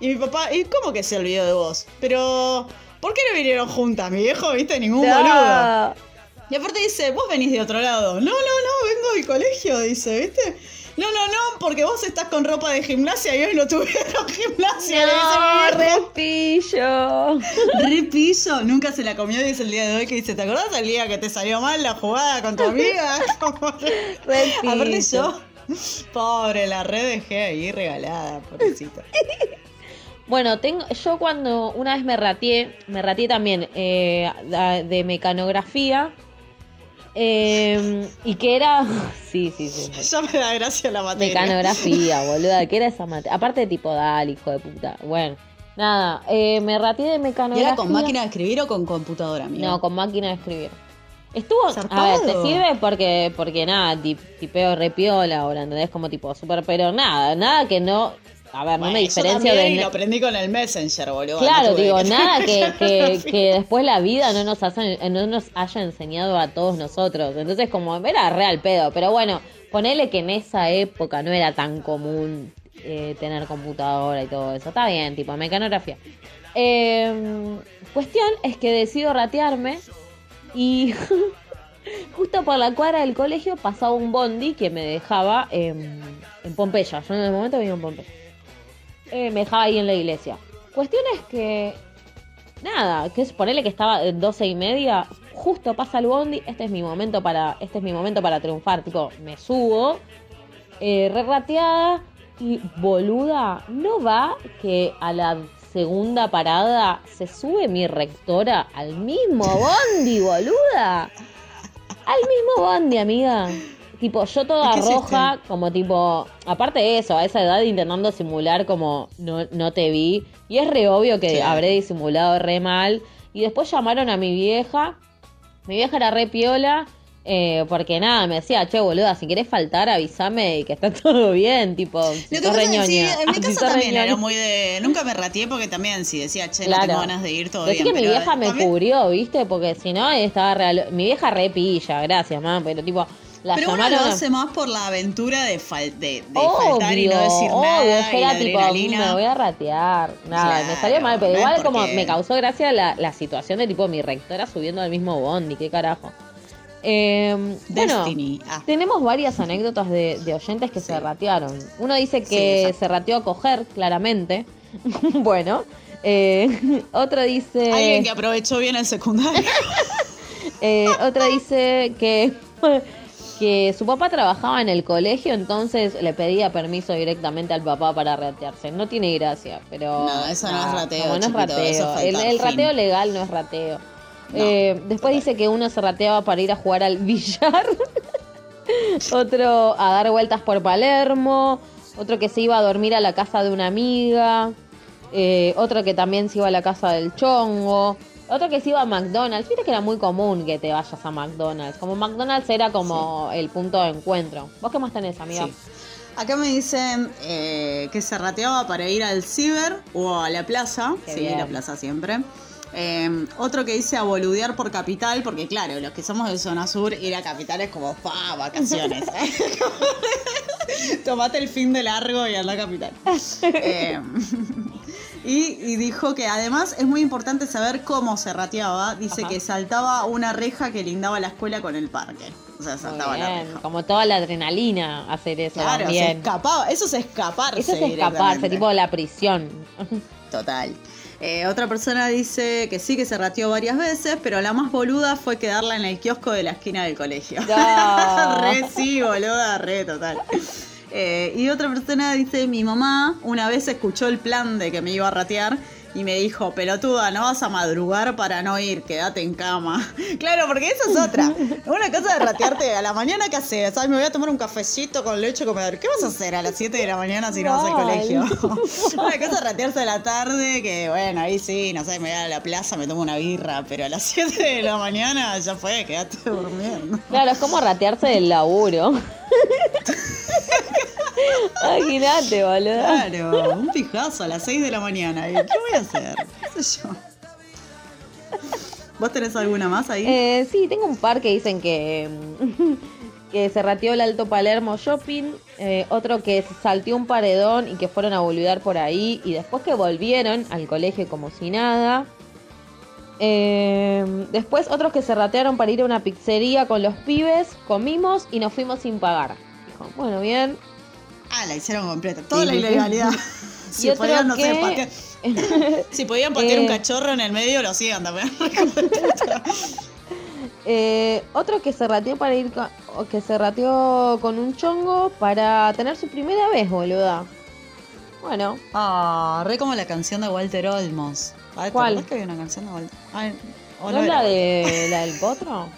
Y mi papá, ¿y cómo que se olvidó de vos? Pero, ¿por qué no vinieron juntas? Mi viejo, viste, ningún boludo. No. Y aparte dice, vos venís de otro lado. No, no, no, vengo del colegio, dice, ¿viste? No, no, no, porque vos estás con ropa de gimnasia y hoy no tuvieron gimnasia. No, repillo. Re pillo, nunca se la comió, dice el día de hoy, que dice, ¿te acordás el día que te salió mal la jugada con tu amiga? Repillo. Aparte yo, pobre, la red dejé ahí regalada, pobrecita. Bueno, tengo, yo cuando una vez me rateé, me rateé también eh, de, mecanografía. eh, y que era. Sí, sí, sí. Ya me da gracia la materia. Mecanografía, boluda. que era esa materia? Aparte de tipo dale, hijo de puta. Bueno, nada. eh, me rateé de ¿Y mecanografía. era con máquina de escribir o con computadora, amiga? No, con máquina de escribir. Estuvo, a ver, te sirve porque, porque nada, tip- tipeo repiola ahora, ¿entendés? Como tipo súper, pero nada, nada que no, a ver, no me diferencio de... y lo aprendí con el Messenger, boludo. Claro, no digo, que- nada que, que, que después la vida no nos, haya, no nos haya enseñado a todos nosotros. Entonces, como era real pedo. Pero bueno, ponele que en esa época no era tan común eh, tener computadora y todo eso. Está bien, tipo, mecanografía. Eh, cuestión es que decido ratearme y justo por la cuadra del colegio pasaba un bondi que me dejaba en, Pompeya. Yo en el momento vivía en Pompeya eh, me dejaba ahí en la iglesia. Cuestión es que, nada, que es ponerle que estaba en 12 y media, justo pasa el bondi, este es mi momento para, este es mi momento para triunfar, tipo, me subo, eh, y boluda, no va que a la segunda parada se sube mi rectora al mismo bondi, boluda. Al mismo bondi, amiga. Tipo, yo toda ¿Y qué roja, como tipo, aparte de eso, a esa edad intentando simular como no, no te vi. Y es re obvio que Sí. habré disimulado re mal. Y después llamaron a mi vieja. Mi vieja era re piola. Eh, porque nada, me decía, che, boluda, si querés faltar, avísame y que está todo bien, tipo, si sos sí, en mi Si casa sos también reñoña. era muy de. Nunca me rateé porque también si decía, che, no Claro. tengo ganas de ir, todo Decí bien. que mi vieja me también- cubrió, ¿viste? Porque si no, estaba real. Mi vieja repilla, gracias, mamá, pero tipo, la Pero uno lo hace más por la aventura de, fal- de, de faltar y Obvio, no decir obvio, nada. y era la tipo, adrenalina. me voy a ratear. Nada, me Claro, salió mal, pero no igual como me causó gracia la, la situación de tipo mi rectora subiendo al mismo bondi, qué carajo. Eh, bueno. Ah. tenemos varias anécdotas de, de oyentes que se ratearon. Uno dice que se rateó a coger, claramente. bueno, eh, otro dice... Alguien que aprovechó bien el secundario. Eh, otra dice que, que su papá trabajaba en el colegio, entonces le pedía permiso directamente al papá para ratearse. No tiene gracia, pero. No, eso no es rateo, no es rateo. el, el rateo legal no es rateo. Eh, después dice que uno se rateaba para ir a jugar al billar. Otro a dar vueltas por Palermo. Otro que se iba a dormir a la casa de una amiga. Eh, otro que también se iba a la casa del chongo. Otro que se iba a McDonald's. Viste que era muy común que te vayas a McDonald's. Como McDonald's era como el punto de encuentro. ¿Vos qué más tenés, amiga? Sí. Acá me dicen eh, que se rateaba para ir al ciber o a la plaza. Qué sí, bien. la plaza siempre. Eh, otro que dice a boludear por capital, porque claro, los que somos de zona sur, ir a capital es como, pa, vacaciones. Tomate el fin de largo y anda a capital. Eh, y, y dijo que además es muy importante saber cómo se rateaba. Dice Ajá. que saltaba una reja que lindaba la escuela con el parque. O sea, saltaba la reja. Como toda la adrenalina hacer eso Claro, se escapaba. Eso es escaparse. Eso es escaparse, tipo la prisión. Total. Eh, otra persona dice que sí, que se rateó varias veces, pero la más boluda fue quedarla en el kiosco de la esquina del colegio. No. re sí, boluda, re total. Eh, y otra persona dice, mi mamá una vez escuchó el plan de que me iba a ratear y me dijo, pelotuda, no vas a madrugar para no ir, quédate en cama. Claro, porque esa es otra. Una cosa de ratearte a la mañana, ¿qué haces? Ay, me voy a tomar un cafecito con leche comedor. ¿Qué vas a hacer a las 7 de la mañana si no vas al colegio? Una cosa es ratearse a la tarde, que bueno, ahí sí, no sé, me voy a la plaza, me tomo una birra, pero a las 7 de la mañana ya fue, quédate durmiendo. Claro, es como ratearse del laburo. Imagínate, boludo. Claro, un pijazo a las 6 de la mañana. ¿y ¿Qué voy a hacer? ¿Qué sé yo? ¿Vos tenés alguna más ahí? Eh, sí, tengo un par que dicen que, mm, que se rateó el Alto Palermo Shopping, eh, otro que salteó un paredón y que fueron a boludear por ahí y después que volvieron al colegio como si nada. Eh, después otros que se ratearon para ir a una pizzería con los pibes, comimos y nos fuimos sin pagar. Dijo, bueno, bien. Ah, la hicieron completa. Toda Sí, la ilegalidad. Y Si otro podían, no sé, patear- si podían patear Eh. un cachorro en el medio, lo hacían también. Eh, otro que se rateó para ir con, que se rateó con un chongo para tener su primera vez, boluda. Bueno, Ah, re como la canción de Walter Olmos. Ay, ¿te ¿Cuál? acordás que había una canción de Walter? Ay, o ¿no la de la del potro?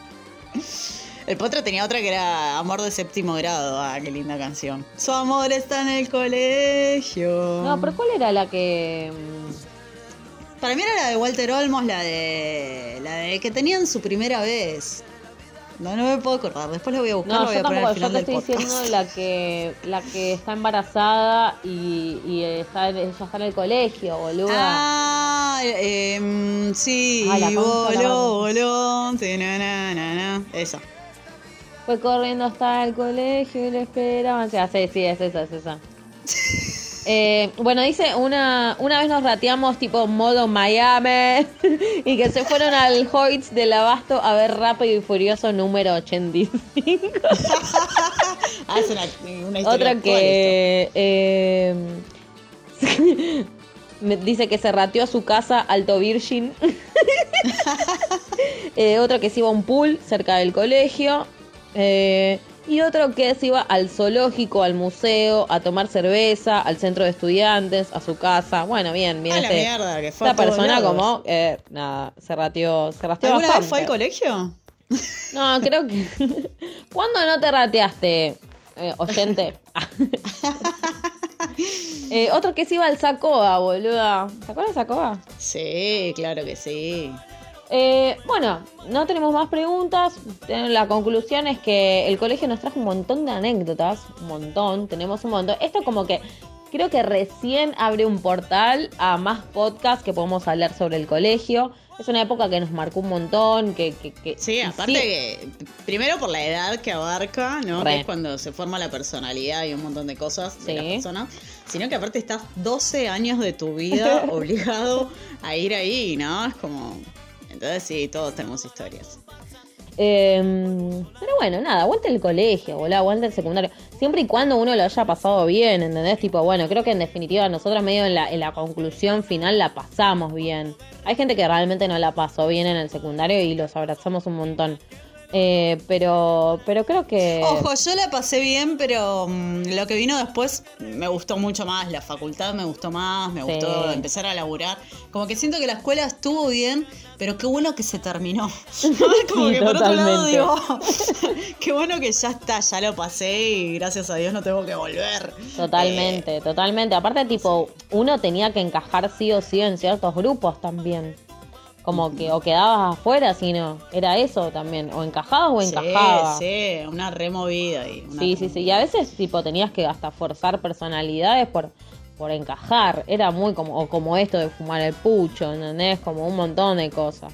El potro tenía otra que era Amor de séptimo grado. Ah, qué linda canción. Su amor está en el colegio. No, pero ¿cuál era la que Para mí era la de Walter Olmos, la de. la de que tenían su primera vez. No, no me puedo acordar. Después la voy a buscar, No, la voy yo a poner al tampoco, yo final te del estoy podcast. diciendo la que la que está embarazada y, y está, ella está en el colegio, boluda. Ah, em, sí, Ah, la concha de la voló, voló. sí, na, na, na, na. Esa. Fue corriendo hasta el colegio y le esperaban. Sí, sí, es esa, es esa. Eh, bueno, dice, una, una vez nos rateamos tipo modo Miami y que se fueron al Hoyts del Abasto a ver Rápido y Furioso número 85. Ah, es una, una historia Otra que eh, me dice que se rateó a su casa Alto Virgin. Eh, otro que se iba a un pool cerca del colegio. Eh, y otro que se iba al zoológico, al museo, a tomar cerveza, al centro de estudiantes, a su casa. Bueno, bien, bien. A la este- mierda, que fue esta persona lados. como, eh, nada, se rateó, se rateó ¿Alguna vez bastante. fue al colegio? No, creo que. ¿Cuándo no te rateaste, eh, oyente? Eh, otro que se iba al Sacoa, boluda. ¿Se acuerdan de Sacoa? Sí, claro que sí. Eh, bueno, no tenemos más preguntas. La conclusión es que el colegio nos trajo un montón de anécdotas, un montón, tenemos un montón. Esto como que creo que recién abre un portal a más podcasts que podemos hablar sobre el colegio. Es una época que nos marcó un montón, que... que, sí, aparte que, primero por la edad que abarca, ¿no? Que es cuando se forma la personalidad y un montón de cosas de la persona. Sino que aparte estás 12 años de tu vida obligado a ir ahí, ¿no? Es como... Entonces sí, todos tenemos historias. Em, pero bueno, nada, aguante el colegio, boludo, aguante el secundario. Siempre y cuando uno lo haya pasado bien, ¿entendés? Tipo, bueno, creo que en definitiva nosotros medio en la, en la conclusión final la pasamos bien. Hay gente que realmente no la pasó bien en el secundario y los abrazamos un montón. Eh, pero, pero creo que. Ojo, yo la pasé bien, pero mm, lo que vino después me gustó mucho más. La facultad me gustó más, me gustó empezar a laburar. Como que siento que la escuela estuvo bien, pero qué bueno que se terminó. Como que por otro lado digo, qué bueno que ya está, ya lo pasé y gracias a Dios no tengo que volver. Totalmente, eh, totalmente. Aparte, tipo, uno tenía que encajar sí o sí en ciertos grupos también como que o quedabas afuera, sino era eso también, o encajabas o encajabas. Sí, sí, una removida. Y sí, sí, sí, y a veces tipo tenías que hasta forzar personalidades por, por encajar, era muy como, o como esto de fumar el pucho, ¿entendés? Como un montón de cosas.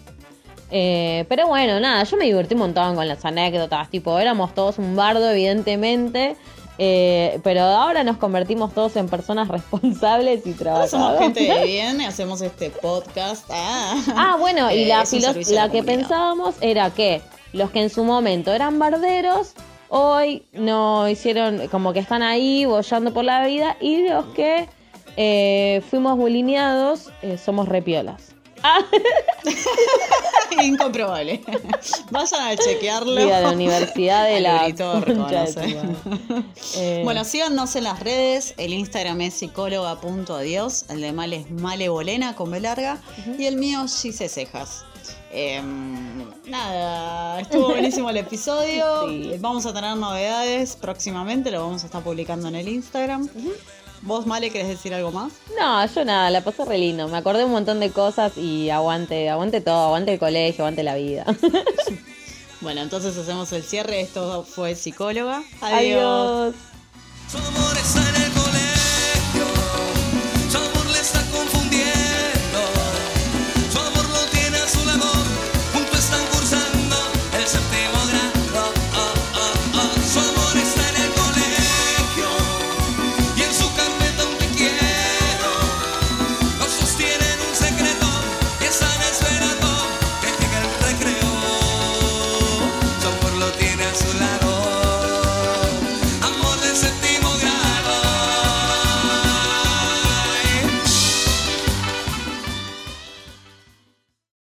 Eh, pero bueno, nada, yo me divertí un montón con las anécdotas, tipo, éramos todos un bardo, evidentemente, eh, pero ahora nos convertimos todos en personas responsables y trabajadoras. Somos gente de bien y hacemos este podcast. Ah, ah bueno, y la, la que pensábamos era que los que en su momento eran barderos, hoy no hicieron, como que están ahí bollando por la vida, y los que eh, fuimos bulineados eh, somos repiolas. Incomprobable. Vayan a chequearlo. de la Universidad de la. Eh. Bueno, síganos en las redes. El Instagram es psicóloga.adiós. El de Mal es Malebolena con B larga. Y el mío, Gise Cejas. Em, nada, estuvo buenísimo el episodio. Vamos a tener novedades próximamente. Lo vamos a estar publicando en el Instagram. ¿Vos, Male, querés decir algo más? No, yo nada, la pasé re lindo. Me acordé un montón de cosas y aguante, aguante todo, aguante el colegio, aguante la vida. bueno, entonces hacemos el cierre. Esto fue Psicóloga. Adiós. Adiós.